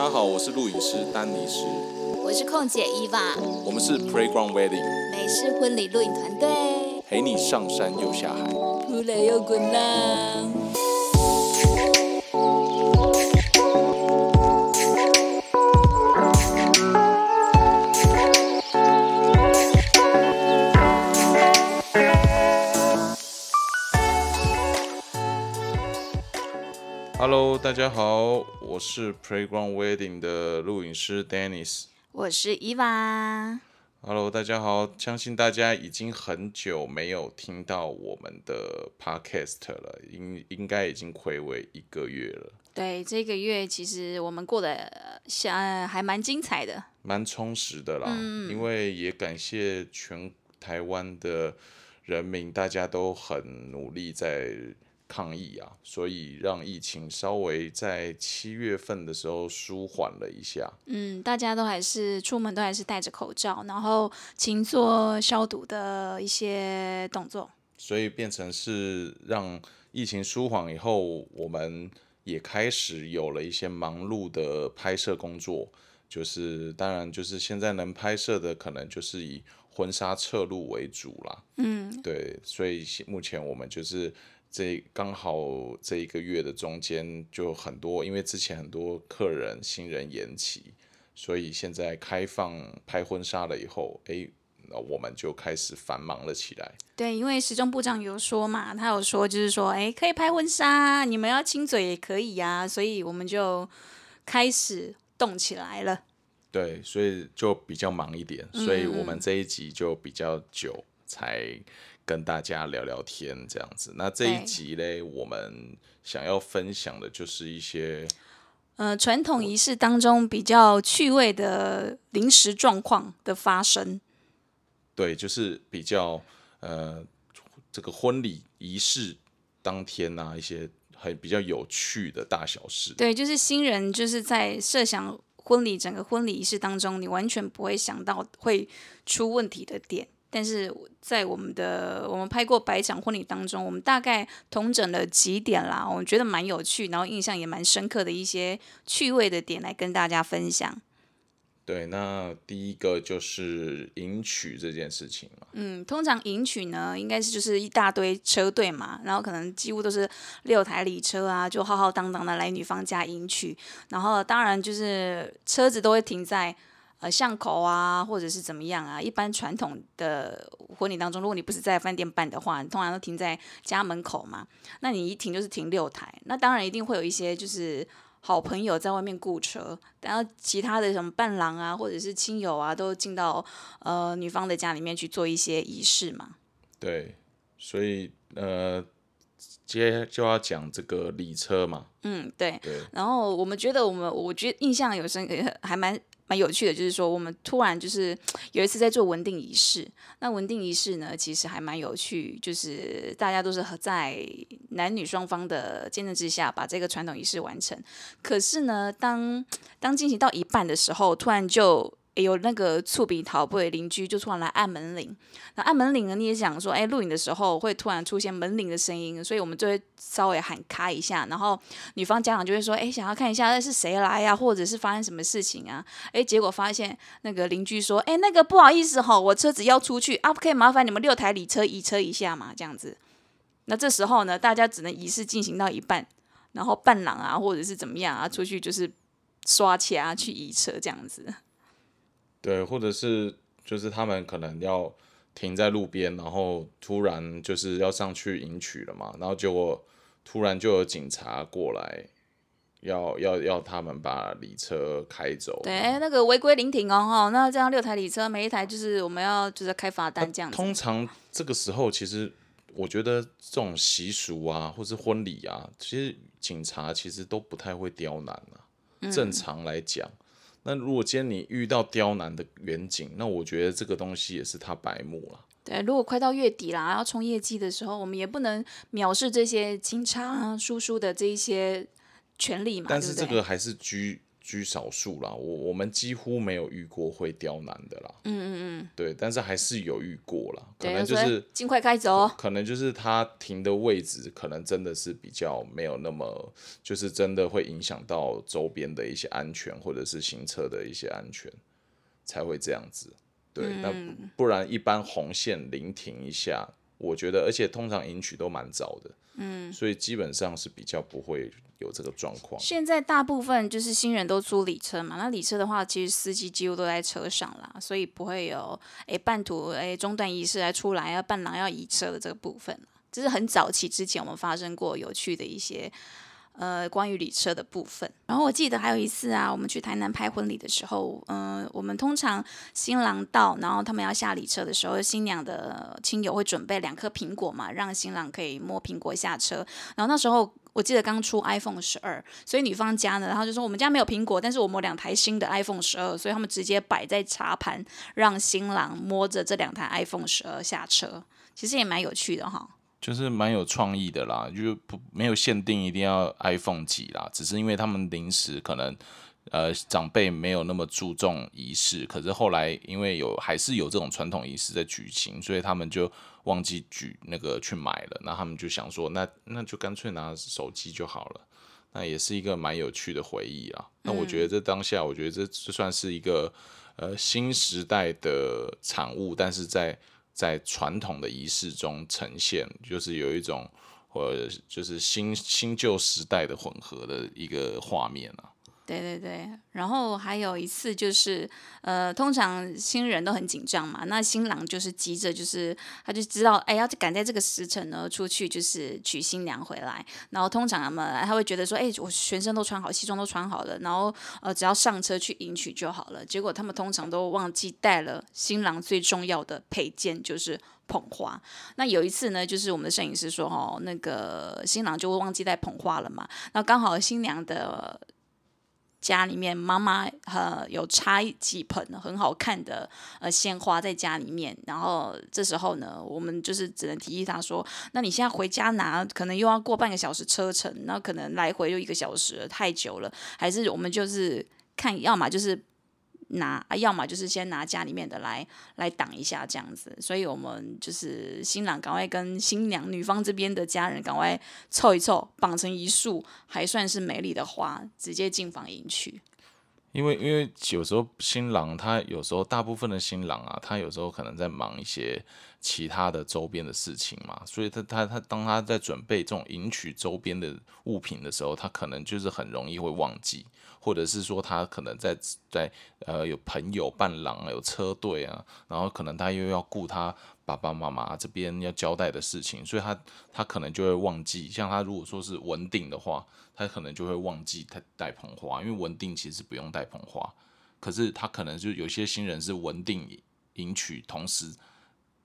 大家好，我是录影师丹尼斯，我是空姐伊娃，我们是 Playground Wedding，美式婚礼录影团队，陪你上山又下海，扑来又滚浪。Hello，大家好，我是 Playground Wedding 的录影师 Dennis。我是伊娃。Hello，大家好，相信大家已经很久没有听到我们的 Podcast 了，应应该已经暌违一个月了，对，这个月其实我们过得像还蛮精彩的。蛮充实的啦。因为也感谢全台湾的人民，大家都很努力在抗议啊，所以让疫情稍微在七月份的时候舒缓了一下。嗯，大家都还是出门都还是戴着口罩，然后勤做消毒的一些动作。所以变成是让疫情舒缓以后，我们也开始有了一些忙碌的拍摄工作。就是当然，就是现在能拍摄的，可能就是以婚纱侧录为主啦。嗯，对，所以目前我们就是这刚好这一个月的中间就很多，因为之前很多客人新人延期，所以现在开放拍婚纱了以后，诶，那我们就开始繁忙了起来。对，因为时钟部长有说嘛，他有说就是说，哎，可以拍婚纱，你们要亲嘴也可以呀、所以我们就开始动起来了。对，所以就比较忙一点，所以我们这一集就比较久才跟大家聊聊天这样子。那这一集嘞，我们想要分享的就是一些呃，传统仪式当中比较趣味的临时状况的发生。对，就是比较呃这个婚礼仪式当天啊，一些很比较有趣的大小事。对，就是新人就是在设想婚礼整个婚礼仪式当中，你完全不会想到会出问题的点。但是在我们的我们拍过百场婚礼当中，我们大概统整了几点啦，我们觉得蛮有趣，然后印象也蛮深刻的一些趣味的点来跟大家分享。对，那第一个就是迎娶这件事情嘛。嗯，通常迎娶呢，应该是就是一大堆车队嘛，然后可能几乎都是六台礼车啊，就浩浩荡荡的来女方家迎娶，然后当然就是车子都会停在呃巷口啊，或者是怎么样啊。一般传统的婚礼当中，如果你不是在饭店办的话，你通常都停在家门口嘛，那你一停就是停六台，那当然一定会有一些就是。好朋友在外面雇车，然后其他的什么伴郎啊，或者是亲友啊，都进到呃女方的家里面去做一些仪式嘛。对，所以呃，接就要讲这个礼车嘛。嗯，对。对，然后我们觉得我们，我觉得印象有深，呃还蛮蛮有趣的，就是说我们突然就是有一次在做文定仪式，那文定仪式呢，其实还蛮有趣，就是大家都是在男女双方的见证之下把这个传统仪式完成。可是呢，当当进行到一半的时候，突然就。有那个触鼻桃不的邻居就突然来按门铃，那按门铃呢，你也想说，哎，录影的时候会突然出现门铃的声音，所以我们就会稍微喊咔一下，然后女方家长就会说，哎，想要看一下那是谁来呀、或者是发生什么事情啊？哎，结果发现那个邻居说，哎，那个不好意思哈，我车子要出去啊，可以麻烦你们六台礼车移车一下嘛，这样子。那这时候呢，大家只能仪式进行到一半，然后伴郎啊，或者是怎么样啊，出去就是刷钱啊去移车这样子。对，或者是就是他们可能要停在路边，然后突然就是要上去迎娶了嘛，然后结果突然就有警察过来，要要要他们把礼车开走。对，哎，那个违规临停哦，哈，那这样六台礼车，每一台就是我们要就是开罚单这样子。通常这个时候，其实我觉得这种习俗啊，或是婚礼啊，其实警察其实都不太会刁难啊。嗯正常来讲，那如果今天你遇到刁难的远景，那我觉得这个东西也是他白目了。对，如果快到月底啦，要冲业绩的时候，我们也不能藐视这些清差啊叔叔的这一些权利嘛，但？是这个还是居居少数啦，我我们几乎没有遇过会刁难的啦。嗯嗯嗯。对，但是还是有遇过啦，可能就是尽快开走。可能就是他停的位置，可能真的是比较没有那么，就是真的会影响到周边的一些安全，或者是行车的一些安全，才会这样子。对，那不然一般红线临停一下，我觉得，而且通常迎娶都蛮早的。嗯，所以基本上是比较不会。有这个状况。现在大部分就是新人都租礼车嘛，那礼车的话，其实司机几乎都在车上啦，所以不会有诶半途诶中断仪式来出来要伴郎要移车的这个部分这是很早期之前我们发生过有趣的一些呃关于礼车的部分。然后我记得还有一次啊，我们去台南拍婚礼的时候，嗯，我们通常新郎到，然后他们要下礼车的时候，新娘的亲友会准备两颗苹果嘛，让新郎可以摸苹果下车。然后那时候。我记得刚出 iPhone 十二，所以女方家呢，然后就说我们家没有苹果，但是我们两台新的 iPhone 十二，所以他们直接摆在茶盘，让新郎摸着这两台 iPhone 十二下车，其实也蛮有趣的哈。就是蛮有创意的啦，就不没有限定一定要 iPhone 几啦，只是因为他们临时可能。呃，长辈没有那么注重仪式，可是后来因为有还是有这种传统仪式在举行，所以他们就忘记举那个去买了。那他们就想说，那那就干脆拿手机就好了。那也是一个蛮有趣的回忆啊。那我觉得这当下，我觉得这这算是一个呃新时代的产物，但是在在传统的仪式中呈现，就是有一种或就是新新旧时代的混合的一个画面啊。对对对，然后还有一次就是，呃，通常新人都很紧张嘛，那新郎就是急着，就是他就知道，哎，要赶在这个时辰呢出去，就是娶新娘回来。然后通常嘛，他会觉得说，哎，我全身都穿好，西装都穿好了，然后呃，只要上车去迎娶就好了。结果他们通常都忘记带了新郎最重要的配件，就是捧花。那有一次呢，就是我们的摄影师说，哦，那个新郎就忘记带捧花了嘛，那刚好新娘的。家里面妈妈呃有插几盆很好看的呃鲜花在家里面，然后这时候呢，我们就是只能提议他说，那你现在回家拿，可能又要过半个小时车程，那可能来回又一个小时，太久了，还是我们就是看，要么就是。拿啊，要么就是先拿家里面的来来挡一下这样子，所以我们就是新郎赶快跟新娘女方这边的家人赶快凑一凑，绑成一束还算是美丽的花，直接进房迎娶。因为因为有时候新郎他有时候大部分的新郎啊，他有时候可能在忙一些其他的周边的事情嘛，所以他他他当他在准备这种迎娶周边的物品的时候，他可能就是很容易会忘记。或者是说他可能在在呃有朋友伴郎有车队啊，然后可能他又要顾他爸爸妈妈这边要交代的事情，所以他他可能就会忘记。像他如果说是文定的话，他可能就会忘记他带捧花，因为文定其实不用带捧花。可是他可能就有些新人是文定迎娶同时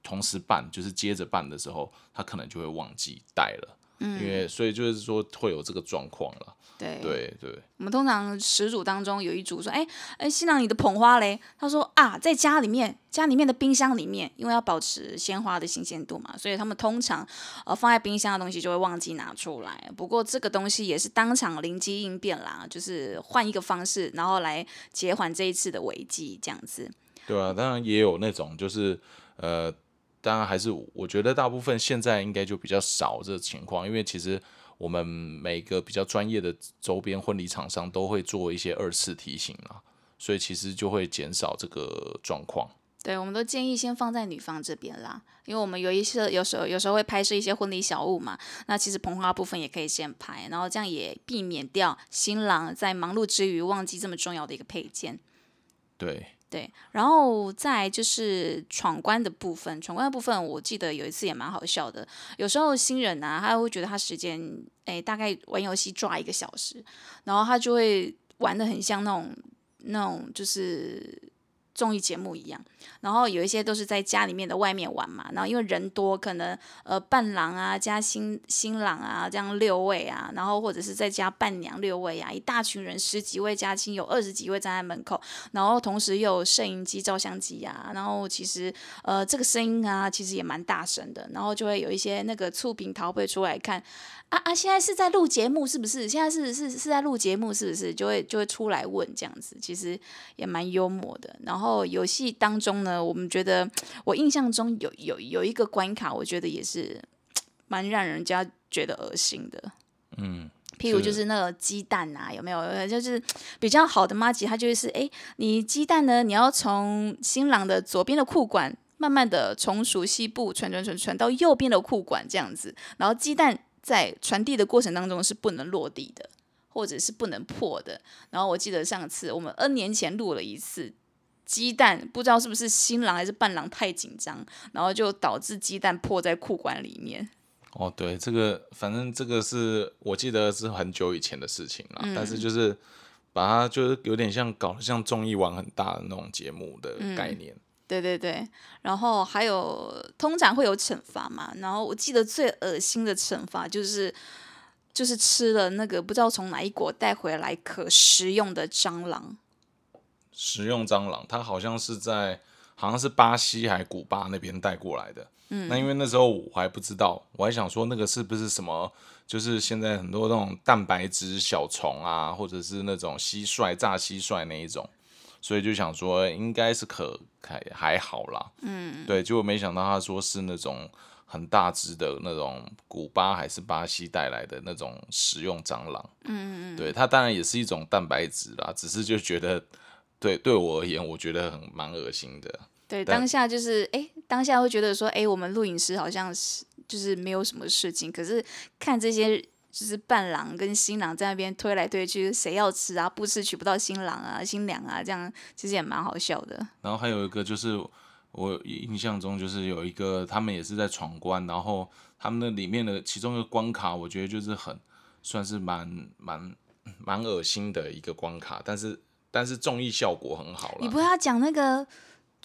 同时办，就是接着办的时候，他可能就会忘记带了。嗯，因为所以就是说会有这个状况了。对对对，我们通常十组当中有一组说：“哎哎，新郎你的捧花嘞？”他说：“啊，在家里面，家里面的冰箱里面，因为要保持鲜花的新鲜度嘛，所以他们通常呃放在冰箱的东西就会忘记拿出来。不过这个东西也是当场灵机应变啦，就是换一个方式，然后来减缓这一次的危机，这样子。对啊，当然也有那种就是呃。当然，还是我觉得大部分现在应该就比较少这个情况，因为其实我们每个比较专业的周边婚礼厂商都会做一些二次提醒啦，所以其实就会减少这个状况。对，我们都建议先放在女方这边啦，因为我们有一些有时候有时候会拍摄一些婚礼小物嘛，那其实捧花部分也可以先拍，然后这样也避免掉新郎在忙碌之余忘记这么重要的一个配件。对。对，然后再就是闯关的部分，闯关的部分，我记得有一次也蛮好笑的。有时候新人啊，他会觉得他时间，哎，大概玩游戏抓一个小时，然后他就会玩的很像那种那种就是综艺节目一样，然后有一些都是在家里面的外面玩嘛，然后因为人多，可能呃伴郎啊加新新郎啊这样六位啊，然后或者是再加伴娘六位啊，一大群人十几位家亲有二十几位站在门口，然后同时又有摄影机、照相机啊，然后其实呃这个声音啊其实也蛮大声的，然后就会有一些那个醋饼桃会出来看。啊啊！现在是在录节目是不是？现在是是是在录节目是不是？就会就会出来问这样子，其实也蛮幽默的。然后游戏当中呢，我们觉得我印象中有有有一个关卡，我觉得也是蛮让人家觉得恶心的。嗯，譬如就是那个鸡蛋啊，有没有？就是比较好的妈吉，他就是哎，你鸡蛋呢，你要从新郎的左边的裤管，慢慢的从熟悉部传传传传到右边的裤管这样子，然后鸡蛋。在传递的过程当中是不能落地的，或者是不能破的。然后我记得上次我们 N 年前录了一次鸡蛋，不知道是不是新郎还是伴郎太紧张，然后就导致鸡蛋破在裤管里面。哦，对，这个反正这个是我记得是很久以前的事情了，但是就是把它就是有点像搞得像综艺玩很大的那种节目的概念。对对对，然后还有通常会有惩罚嘛，然后我记得最恶心的惩罚就是就是吃了那个不知道从哪一国带回来可食用的蟑螂。食用蟑螂，它好像是在好像是巴西还古巴那边带过来的。嗯，那因为那时候我还不知道，我还想说那个是不是什么，就是现在很多那种蛋白质小虫啊，或者是那种蟋蟀炸蟋蟀那一种。所以就想说应该是可还还好啦，嗯，对，结果没想到他说是那种很大只的那种古巴还是巴西带来的那种食用蟑螂，嗯嗯。对，它当然也是一种蛋白质啦，只是就觉得对对我而言，我觉得很蛮恶心的。对，当下就是哎，当下会觉得说，哎，我们录影师好像是就是没有什么事情，可是看这些。就是伴郎跟新郎在那边推来推去，谁要吃啊？不吃娶不到新郎啊、新娘啊，这样其实也蛮好笑的。然后还有一个就是我印象中就是有一个他们也是在闯关，然后他们的里面的其中一个关卡，我觉得就是很算是蛮蛮蛮恶心的一个关卡，但是但是综艺效果很好了。你不要讲那个。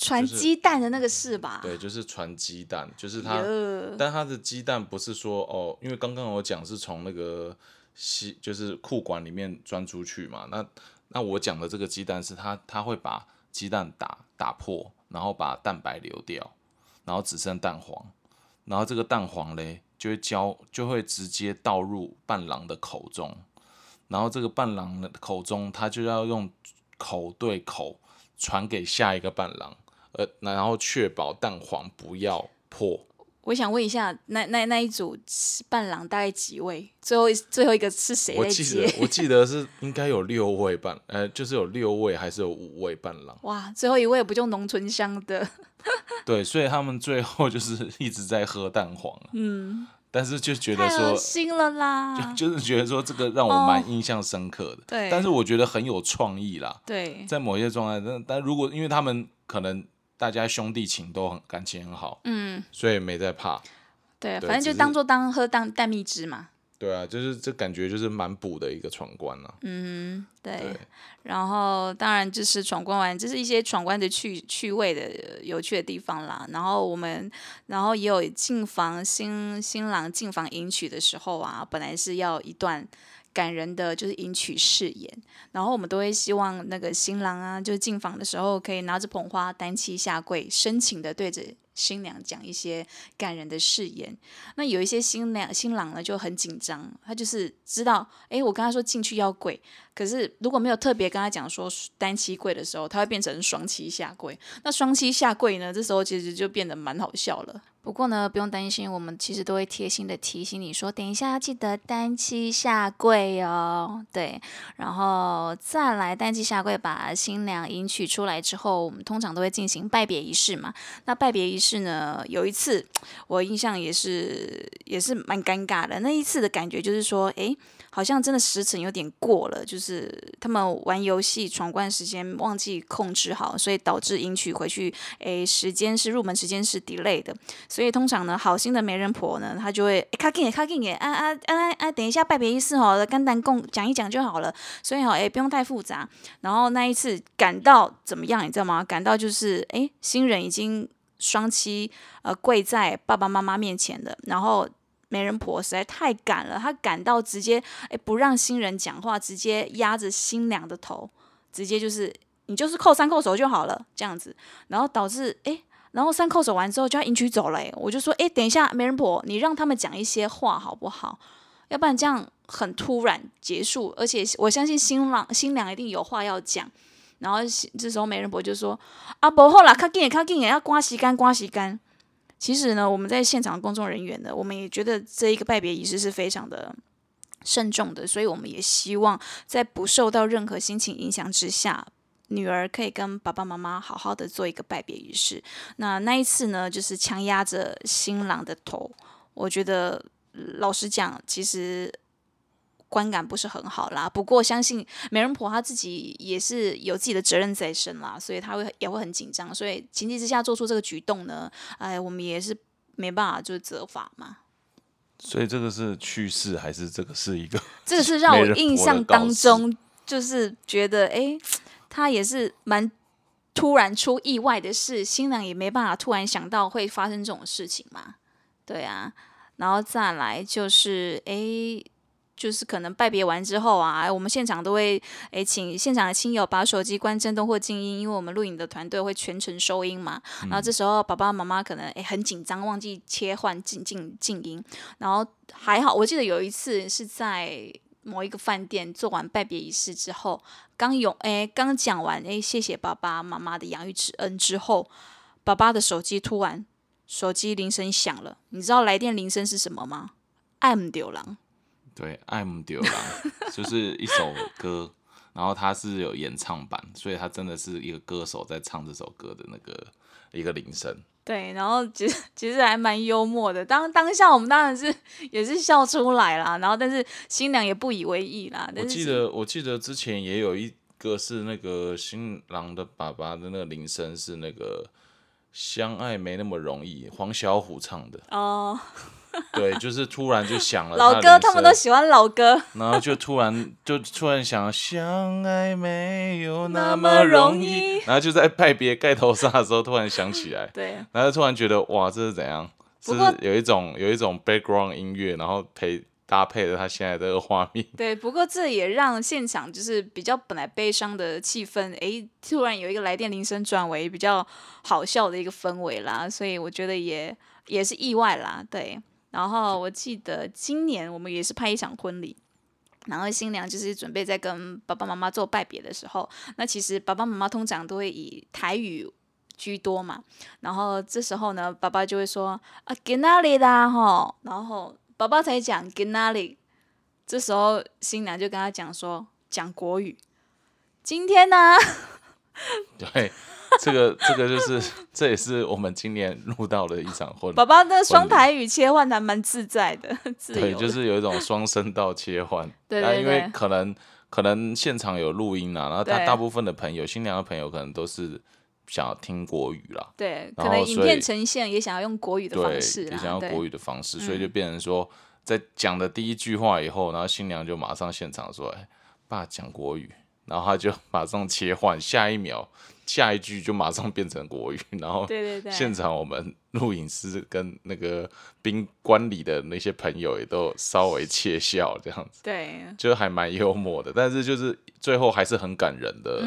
传鸡蛋的那个事吧？对，就是传鸡蛋，就是它，但它的鸡蛋不是说哦，因为刚刚我讲是从那个西，就是库管里面钻出去嘛。那那我讲的这个鸡蛋是它，它会把鸡蛋打打破，然后把蛋白流掉，然后只剩蛋黄，然后这个蛋黄嘞就会浇，就会直接倒入伴郎的口中，然后这个伴郎的口中，他就要用口对口传给下一个伴郎。呃，然后确保蛋黄不要破。我想问一下，那那那一组伴郎大概几位？最后最后一个是谁？我记得我记得是应该有六位伴，呃，就是有六位还是有五位伴郎？哇，最后一位不就农村乡的？对，所以他们最后就是一直在喝蛋黄。嗯。但是就觉得说，心了啦，就就是觉得说这个让我蛮印象深刻的。对。但是我觉得很有创意啦。对。在某些状态，但但如果因为他们可能。大家兄弟情都很感情很好，嗯，所以没在怕。对，反正就当做当喝当蛋蜜汁嘛。对啊，就是这感觉就是蛮补的一个闯关了。嗯，对。然后当然就是闯关完，就是一些闯关的趣趣味的有趣的地方啦。然后我们，然后也有进房新新郎进房迎娶的时候啊，本来是要一段。感人的就是迎娶誓言，然后我们都会希望那个新郎啊，就是进房的时候可以拿着捧花单膝下跪，深情的对着新娘讲一些感人的誓言。那有一些新娘新郎呢就很紧张，他就是知道，哎，我跟他说进去要跪，可是如果没有特别跟他讲说单膝跪的时候，他会变成双膝下跪。那双膝下跪呢，这时候其实就变得蛮好笑了。不过呢，不用担心，我们其实都会贴心的提醒你说，等一下要记得单膝下跪哦。对，然后再来单膝下跪，把新娘迎娶出来之后，我们通常都会进行拜别仪式嘛。那拜别仪式呢，有一次我印象也是也是蛮尴尬的。那一次的感觉就是说，诶。好像真的时辰有点过了，就是他们玩游戏闯关时间忘记控制好，所以导致迎娶回去，诶，时间是入门时间是 delay 的，所以通常呢，好心的媒人婆呢，她就会卡紧也卡紧也，啊啊啊啊，等一下拜别仪式哦，简单共讲一讲就好了，所以哈，哎，不用太复杂。然后那一次赶到怎么样，你知道吗？赶到就是哎，新人已经双膝呃跪在爸爸妈妈面前的，然后。媒人婆实在太赶了，她赶到直接哎不让新人讲话，直接压着新娘的头，直接就是你就是扣三扣手就好了这样子，然后导致哎，然后三扣手完之后就要迎娶走了，我就说哎等一下媒人婆，你让他们讲一些话好不好？要不然这样很突然结束，而且我相信新郎新娘一定有话要讲，然后这时候媒人婆就说啊不好啦，卡紧卡紧要刮洗干刮洗干。其实呢，我们在现场的工作人员呢，我们也觉得这一个拜别仪式是非常的慎重的，所以我们也希望在不受到任何心情影响之下，女儿可以跟爸爸妈妈好好的做一个拜别仪式。那那一次呢，就是强压着新郎的头，我觉得老实讲，其实。观感不是很好啦，不过相信美人婆她自己也是有自己的责任在身啦，所以她会也会很紧张，所以情急之下做出这个举动呢，哎，我们也是没办法就是责罚嘛。所以这个是趣事还是这个是一个？这个是让我印象当中就是觉得哎，他也是蛮突然出意外的事，新郎也没办法突然想到会发生这种事情嘛，对啊，然后再来就是哎。就是可能拜别完之后啊，我们现场都会诶请现场的亲友把手机关震动或静音，因为我们录影的团队会全程收音嘛。然后这时候爸爸妈妈可能诶很紧张，忘记切换静静静音。然后还好，我记得有一次是在某一个饭店做完拜别仪式之后，刚有诶刚讲完诶谢谢爸爸妈妈的养育之恩之后，爸爸的手机突然手机铃声响了，你知道来电铃声是什么吗？M 丢狼。对，爱慕丢郎就是一首歌，然后它是有演唱版，所以它真的是一个歌手在唱这首歌的那个一个铃声。对，然后其实其实还蛮幽默的，当当下我们当然是也是笑出来啦，然后但是新娘也不以为意啦。我记得我记得之前也有一个是那个新郎的爸爸的那个铃声是那个相爱没那么容易，黄小琥唱的哦。对，就是突然就想了老歌，他们都喜欢老歌。然后就突然就突然想，相爱没有那么容易。然后就在拜别盖头上的时候，突然想起来。对。然后突然觉得，哇，这是怎样？是有一种有一种 background 音乐，然后陪搭配了他现在这个画面。对，不过这也让现场就是比较本来悲伤的气氛，哎，突然有一个来电铃声转为比较好笑的一个氛围啦。所以我觉得也也是意外啦，对。然后我记得今年我们也是拍一场婚礼，然后新娘就是准备在跟爸爸妈妈做拜别的时候，那其实爸爸妈妈通常都会以台语居多嘛，然后这时候呢，爸爸就会说啊给哪里啦吼，然后爸爸才讲给哪里，这时候新娘就跟他讲说讲国语，今天呢，对。这个这个就是，这也是我们今年录到的一场婚。宝宝的双台语切换还蛮自在的，对，就是有一种双声道切换。对对对。因为可能可能现场有录音啊，然后他大部分的朋友，新娘的朋友可能都是想要听国语啦。对，可能影片呈现也想要用国语的方式，也想要国语的方式，所以就变成说，在讲的第一句话以后，然后新娘就马上现场说：“哎，爸讲国语。”然后他就马上切换，下一秒下一句就马上变成国语，然后现场我们录影师跟那个宾馆里的那些朋友也都稍微窃笑，这样子，对，就还蛮幽默的。但是就是最后还是很感人的，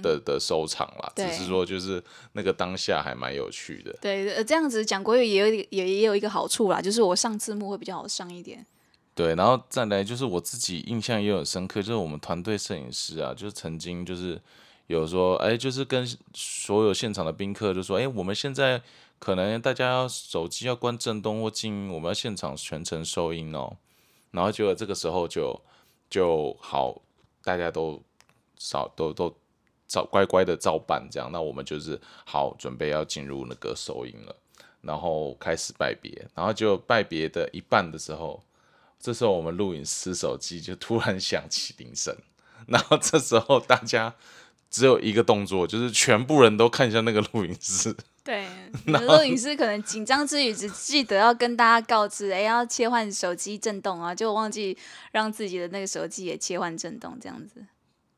的的收场啦。只是说就是那个当下还蛮有趣的。对，这样子讲国语也有也也有一个好处啦，就是我上字幕会比较好上一点。对，然后再来就是我自己印象也有深刻，就是我们团队摄影师啊，就曾经就是有说，哎，就是跟所有现场的宾客就说，哎，我们现在可能大家要手机要关震动或静音，我们要现场全程收音哦。然后结果这个时候就就好，大家都少都都照乖乖的照办这样，那我们就是好准备要进入那个收音了，然后开始拜别，然后就拜别的一半的时候。这时候我们录影师手机就突然响起铃声，然后这时候大家只有一个动作，就是全部人都看向那个录影师，对，有时候影师可能紧张之余只记得要跟大家告知，哎，要切换手机震动啊，就忘记让自己的那个手机也切换震动，这样子。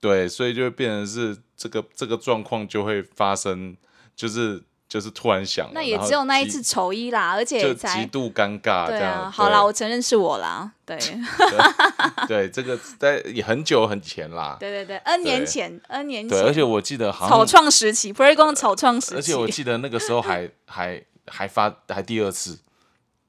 对，所以就会变成是这个这个状况就会发生，就是就是突然想，那也只有那一次丑一啦，而且才极度尴尬。对啊，好啦，我承认是我啦。对，对，这个在也很久很前啦。对对对，N 年前，N 年前。对，而且我记得好草创时期 p r e 草创时期。而且我记得那个时候还还还发还第二次，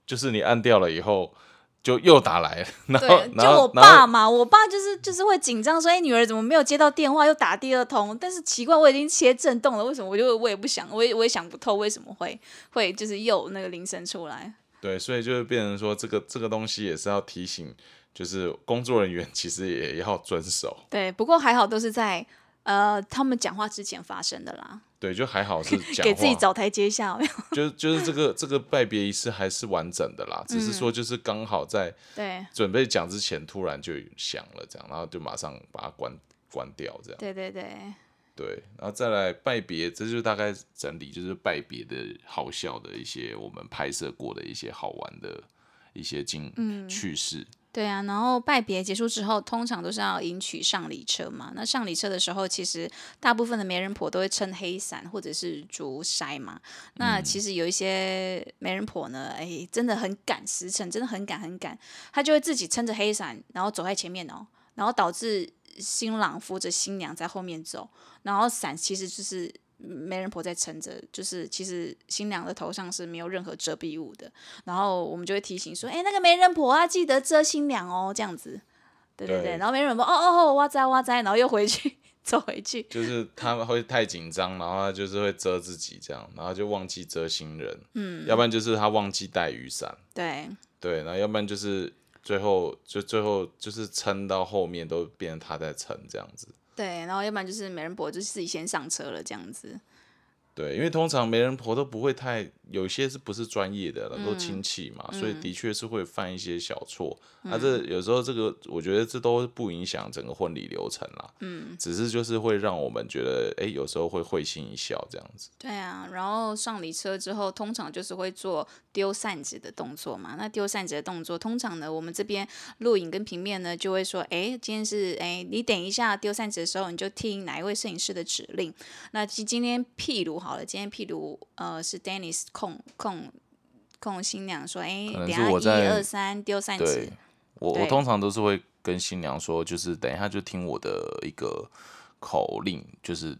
就是你按掉了以后。就又打来了，然后就我爸嘛，我爸就是就是会紧张，说：“哎，女儿怎么没有接到电话，又打第二通？”但是奇怪，我已经切震动了，为什么？我就我也不想，我也我也想不透为什么会会就是又那个铃声出来。对，所以就是变成说，这个这个东西也是要提醒，就是工作人员其实也要遵守。对，不过还好都是在呃他们讲话之前发生的啦。对，就还好是给自己找台阶下，就就是这个这个拜别仪式还是完整的啦，只是说就是刚好在对准备讲之前突然就响了这样，然后就马上把它关关掉这样。对对对对，然后再来拜别，这就大概整理就是拜别的好笑的一些我们拍摄过的一些好玩的一些经趣事。对啊，然后拜别结束之后，通常都是要迎娶上礼车嘛。那上礼车的时候，其实大部分的媒人婆都会撑黑伞或者是竹筛嘛。那其实有一些媒人婆呢，哎，真的很赶时辰，真的很赶很赶，她就会自己撑着黑伞，然后走在前面哦，然后导致新郎扶着新娘在后面走，然后伞其实就是。媒人婆在撑着，就是其实新娘的头上是没有任何遮蔽物的，然后我们就会提醒说，哎，那个媒人婆啊，记得遮新娘哦，这样子，对对对，然后媒人婆，哦哦哦，哇哉哇哉，然后又回去 走回去，就是他们会太紧张，然后他就是会遮自己这样，然后就忘记遮新人，嗯，要不然就是他忘记带雨伞，对。对，然后要不然就是最后就最后就是撑到后面都变成他在撑这样子。对，然后要不然就是媒人婆就自己先上车了这样子。对，因为通常媒人婆都不会太，有些是不是专业的，都亲戚嘛，所以的确是会犯一些小错。那这有时候这个，我觉得这都不影响整个婚礼流程啦。嗯，只是就是会让我们觉得，哎，有时候会会心一笑这样子。对啊，然后上礼车之后，通常就是会做丢扇子的动作嘛。那丢扇子的动作，通常呢，我们这边录影跟平面呢，就会说，哎，今天是，哎，你等一下丢扇子的时候，你就听哪一位摄影师的指令。那今今天譬如。好了，今天譬如呃是 Dennis 控控控新娘说，哎，等下一二三丢扇子。我我通常都是会跟新娘说，就是等一下就听我的一个口令，就是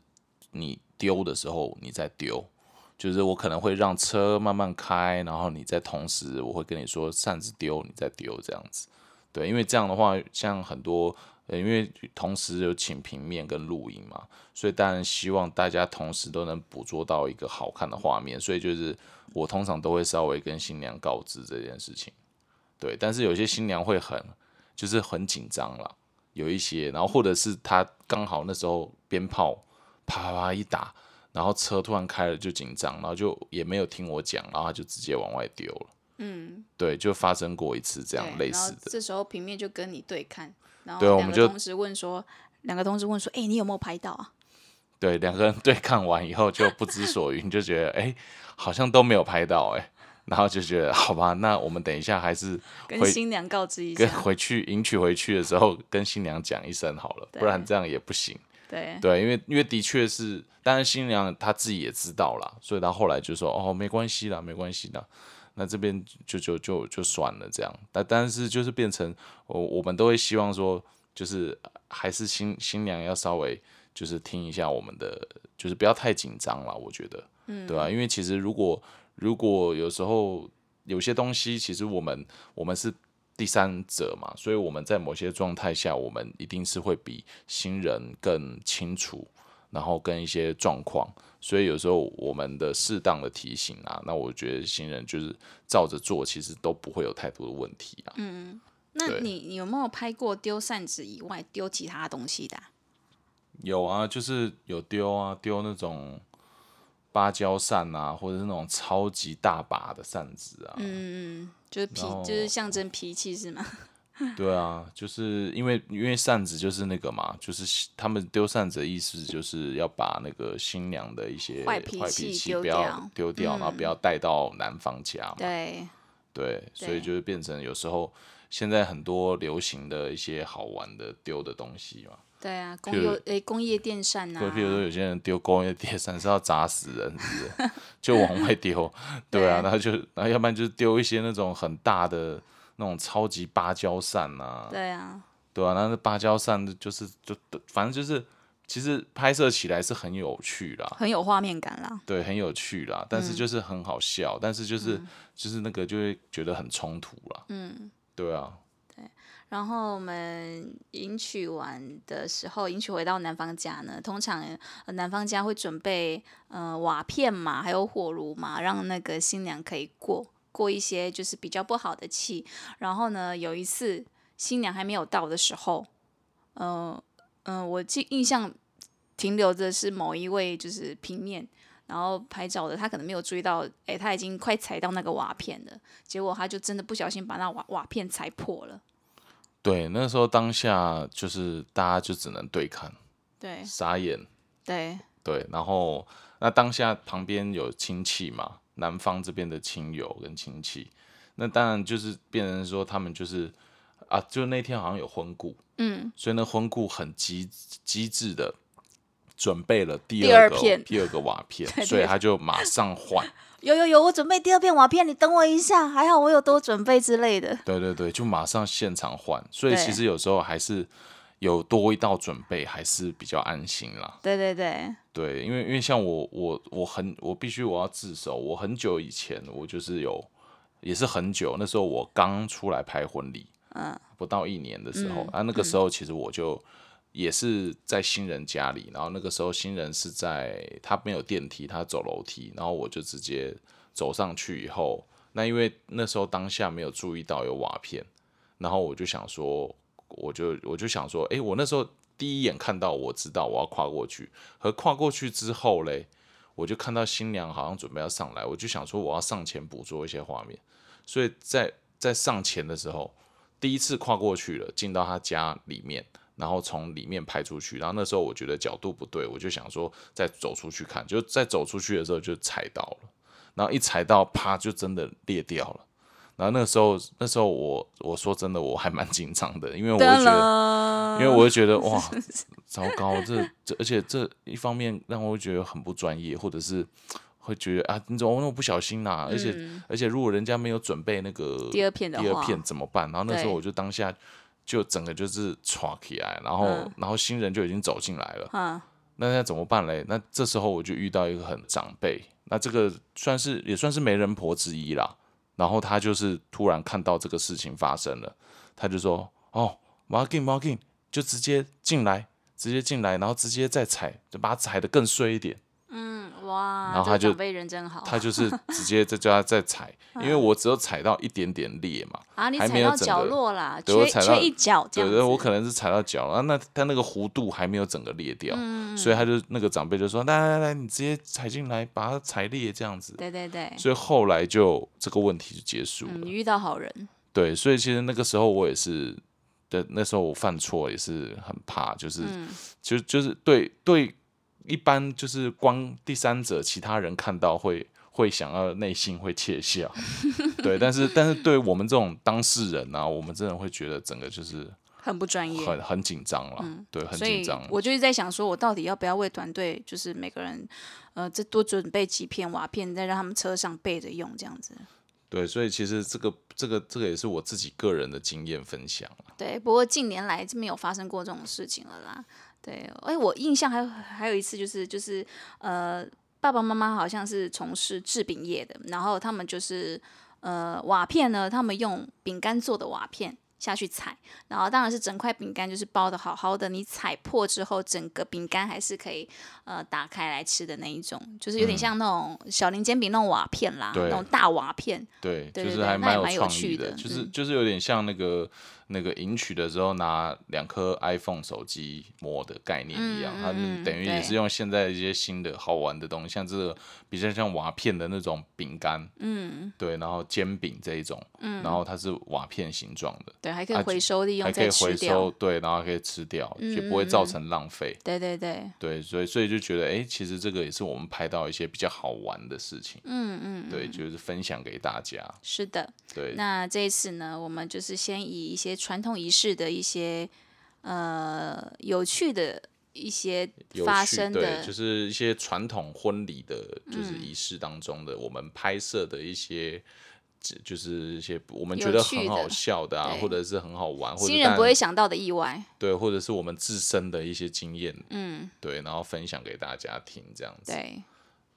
你丢的时候你再丢，就是我可能会让车慢慢开，然后你在同时我会跟你说扇子丢，你再丢这样子。对，因为这样的话，像很多。呃因为同时有请平面跟录音嘛，所以当然希望大家同时都能捕捉到一个好看的画面，所以就是我通常都会稍微跟新娘告知这件事情，对，但是有些新娘会很就是很紧张啦，有一些，然后或者是她刚好那时候鞭炮啪啪啪一打，然后车突然开了就紧张，然后就也没有听我讲，然后就直接往外丢了，嗯，对，就发生过一次这样类似的，这时候平面就跟你对看。对，我们就同时问说，两个同时问说，哎，你有没有拍到啊？对，两个人对看完以后就不知所云，就觉得哎，好像都没有拍到哎，然后就觉得好吧，那我们等一下还是跟新娘告知一下，跟回去迎娶回去的时候跟新娘讲一声好了，不然这样也不行。对对，因为因为的确是，当然新娘她自己也知道了，所以她后来就说哦，没关系啦，没关系的。那这边就就就就算了这样，但但是就是变成我我们都会希望说，就是还是新新娘要稍微就是听一下我们的，就是不要太紧张了，我觉得，嗯，对吧？因为其实如果如果有时候有些东西，其实我们我们是第三者嘛，所以我们在某些状态下，我们一定是会比新人更清楚。然后跟一些状况，所以有时候我们的适当的提醒啊，那我觉得新人就是照着做，其实都不会有太多的问题啊。嗯，那你有没有拍过丢扇子以外丢其他东西的？有啊，就是有丢啊，丢那种芭蕉扇啊，或者是那种超级大把的扇子啊。嗯嗯，就是脾，就是象征脾气是吗？对啊，就是因为因为扇子就是那个嘛，就是他们丢扇子的意思就是要把那个新娘的一些坏脾脾气不要掉丢掉，然后不要带到男方家嘛。对，对，所以就是变成有时候现在很多流行的一些好玩的丢的东西嘛。对啊，工业诶工业电扇啊对，，譬如说有些人丢工业电扇是要砸死人，是不是？就往外丢，对啊，对然后就然后要不然就是丢一些那种很大的那种超级芭蕉扇啊，对啊，对啊，那那芭蕉扇就是就反正就是其实拍摄起来是很有趣啦，很有画面感啦。对，很有趣啦，但嗯是就是很好笑，但是就是就是那个就会觉得很冲突啦，嗯，对啊，然后我们迎娶完的时候，迎娶回到男方家呢，通常呃男方家会准备呃瓦片嘛，还有火炉嘛，让那个新娘可以过过一些就是比较不好的气。然后呢，有一次新娘还没有到的时候，呃嗯、呃，我记印象停留的是某一位就是平面。然后拍照的他可能没有注意到，哎，他已经快踩到那个瓦片了，结果他就真的不小心把那瓦瓦片踩破了。对，那时候当下就是大家就只能对看，对傻眼，对，对，然后那当下旁边有亲戚嘛，男方这边的亲友跟亲戚，那当然就是变成说他们就是啊，就那天好像有婚故，嗯，所以呢婚故很机机智的准备了第第二个第二个瓦片，对所以他就马上换，有有有，我准备第二片瓦片，你等我一下，还好我有多准备之类的。对对对，就马上现场换，所以其实有时候还是有多一道准备，还是比较安心啦。对对对，对，因为因为像我我我很我必须我要自首，我很久以前我就是有也是很久，那时候我刚出来拍婚礼，嗯，不到一年的时候，嗯啊那个时候其实我就也是在新人家里，然后那个时候新人是在他没有电梯，他走楼梯，然后我就直接走上去以后，那因为那时候当下没有注意到有瓦片，然后我就想说，我就我就想说，诶，我那时候第一眼看到，我知道我要跨过去，和跨过去之后嘞，我就看到新娘好像准备要上来，我就想说我要上前捕捉一些画面，所以在在上前的时候，第一次跨过去了，进到他家里面，然后从里面拍出去，然后那时候我觉得角度不对，我就想说再走出去看，就在走出去的时候就踩到了，然后一踩到，啪就真的裂掉了。然后那个时候，那时候我我说真的，我还蛮紧张的，因为我会觉得，因为我会觉得 哇，糟糕，这这，而且这一方面让我会觉得很不专业，或者是会觉得啊，你怎么那么不小心呐、而且、而且如果人家没有准备那个嗯第二片的第二片怎么办？然后那时候我就当下就整个就是歘起来，然后、嗯然后新人就已经走进来了，嗯，那那怎么办嘞？那这时候我就遇到一个很长辈，那这个算是也算是媒人婆之一啦。然后他就是突然看到这个事情发生了，他就说：“哦，毛巾毛巾，就直接进来，直接进来，然后直接再踩，就把它踩得更碎一点。”哇，然后他就这个长辈人真好。他就 是直接在叫他再踩，因为我只有踩到一点点裂嘛，啊，你还踩到角落啦，缺对我踩到一角这样子。对对，我可能是踩到脚了，那他那个弧度还没有整个裂掉，嗯所以他就那个长辈就说：“来来来，你直接踩进来，把它踩裂这样子。对对对”，所以后来就这个问题就结束了。嗯，你遇到好人，对，所以其实那个时候我也是的，那时候我犯错也是很怕，就是、嗯就就是对对，一般就是光第三者其他人看到会会想要内心会窃笑，对，但是但是对我们这种当事人呢、我们真的会觉得整个就是很不专业。很很紧张了，对，很紧张。我就是在想，说我到底要不要为团队，就是每个人，呃，再多准备几片瓦片，再让他们车上备着用，这样子。对，所以其实这个这个这个也是我自己个人的经验分享啊对，不过近年来就没有发生过这种事情了啦。对，哎，我印象还有还有一次就是就是呃，爸爸妈妈好像是从事制饼业的，然后他们就是呃瓦片呢，他们用饼干做的瓦片。下去踩，然后当然是整块饼干就是包的好好的，你踩破之后，整个饼干还是可以呃打开来吃的那一种，就是有点像那种小林煎饼那种瓦片啦，对那种大瓦片，对，对对就是还对那蛮有趣的就是嗯就是有点像那个那个迎娶的时候拿两颗 iPhone 手机摸的概念一样，他们等于也是用现在一些新的好玩的东西，像这个比较像瓦片的那种饼干，嗯，对，然后煎饼这一种，嗯，然后它是瓦片形状的，对，还可以回收利用，还可以回收，对，然后可以吃掉，也不会造成浪费，对对对，对，所以所以就觉得，哎，其实这个也是我们拍到一些比较好玩的事情，嗯嗯，对，就是分享给大家，是的，对，那这一次呢，我们就是先以一些传统仪式的一些呃有趣的一些发生的，就是一些传统婚礼的，就是仪式当中的，我们拍摄的一些，就是一些我们觉得很好笑的啊，或者是很好玩，新人不会想到的意外，对，或者是我们自身的一些经验，嗯，对，然后分享给大家听，这样子，对。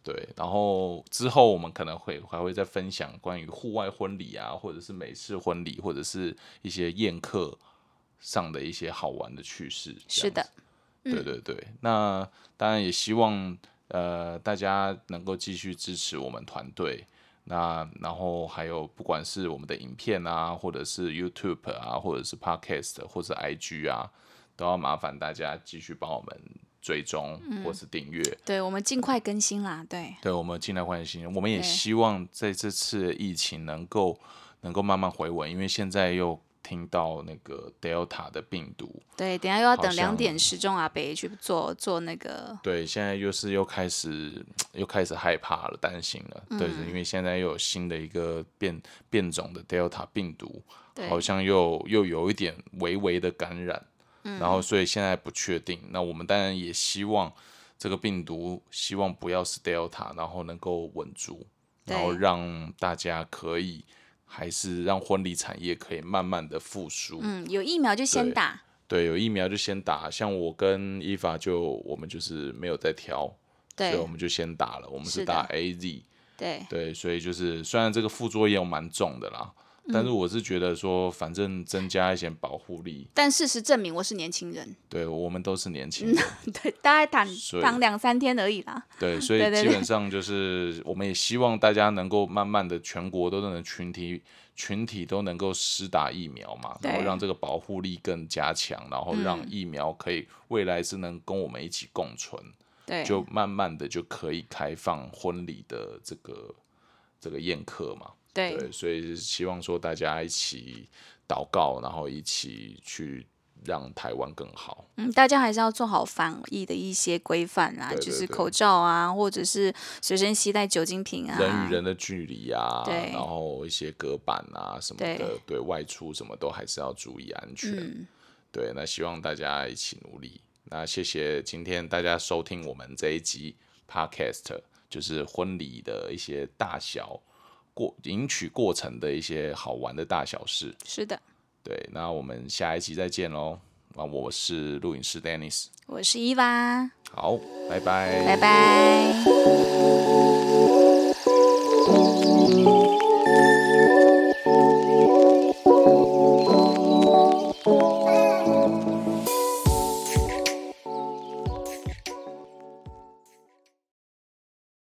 对，然后之后我们可能会还会再分享关于户外婚礼啊，或者是美式婚礼，或者是一些宴客上的一些好玩的趣事。是的，对对对。那当然也希望呃大家能够继续支持我们团队。那然后还有不管是我们的影片啊，或者是 YouTube 啊，或者是 Podcast 或者 IG 啊，都要麻烦大家继续帮我们。追踪或是订阅，对我们尽快更新啦。对，对我们尽快更新。我们也希望在这次疫情能够能够慢慢回稳，因为现在又听到那个 Delta 的病毒。对，等下又要等两点时钟啊，北去做做那个。对，现在又是又开始又开始害怕了，担心了。对，因为现在又有新的一个变变种的 Delta 病毒，好像又又有一点微微的感染。然后，所以现在不确定。那我们当然也希望这个病毒，希望不要是 Delta，然后能够稳住，然后让大家可以，还是让婚礼产业可以慢慢的复苏。嗯，有疫苗就先打。对，有疫苗就先打。像我跟伊法就我们就是没有在挑，所以我们就先打了。我们是打 A Z。对对，所以就是虽然这个副作用蛮重的啦。但是我是觉得说，反正增加一些保护力。但事实证明，我是年轻人。对，我们都是年轻人。对，大概躺躺两三天而已啦。对，所以基本上就是，我们也希望大家能够慢慢的，全国都能群体群体都能够施打疫苗嘛，然后让这个保护力更加强，然后让疫苗可以未来是能跟我们一起共存。对，就慢慢的就可以开放婚礼的这个这个宴客嘛。对，所以希望说大家一起祷告，然后一起去让台湾更好。嗯，大家还是要做好防疫的一些规范啦，就是口罩啊，或者是随身携带酒精瓶啊，人与人的距离啊，对，然后一些隔板啊什么的，对外出什么都还是要注意安全。对，那希望大家一起努力。那谢谢今天大家收听我们这一集 Podcast，就是婚礼的一些大小。迎娶过程的一些好玩的大小事，是的，对，那我们下一期再见喽。啊，我是录影师 Dennis，我是伊娃，好，拜拜，拜拜。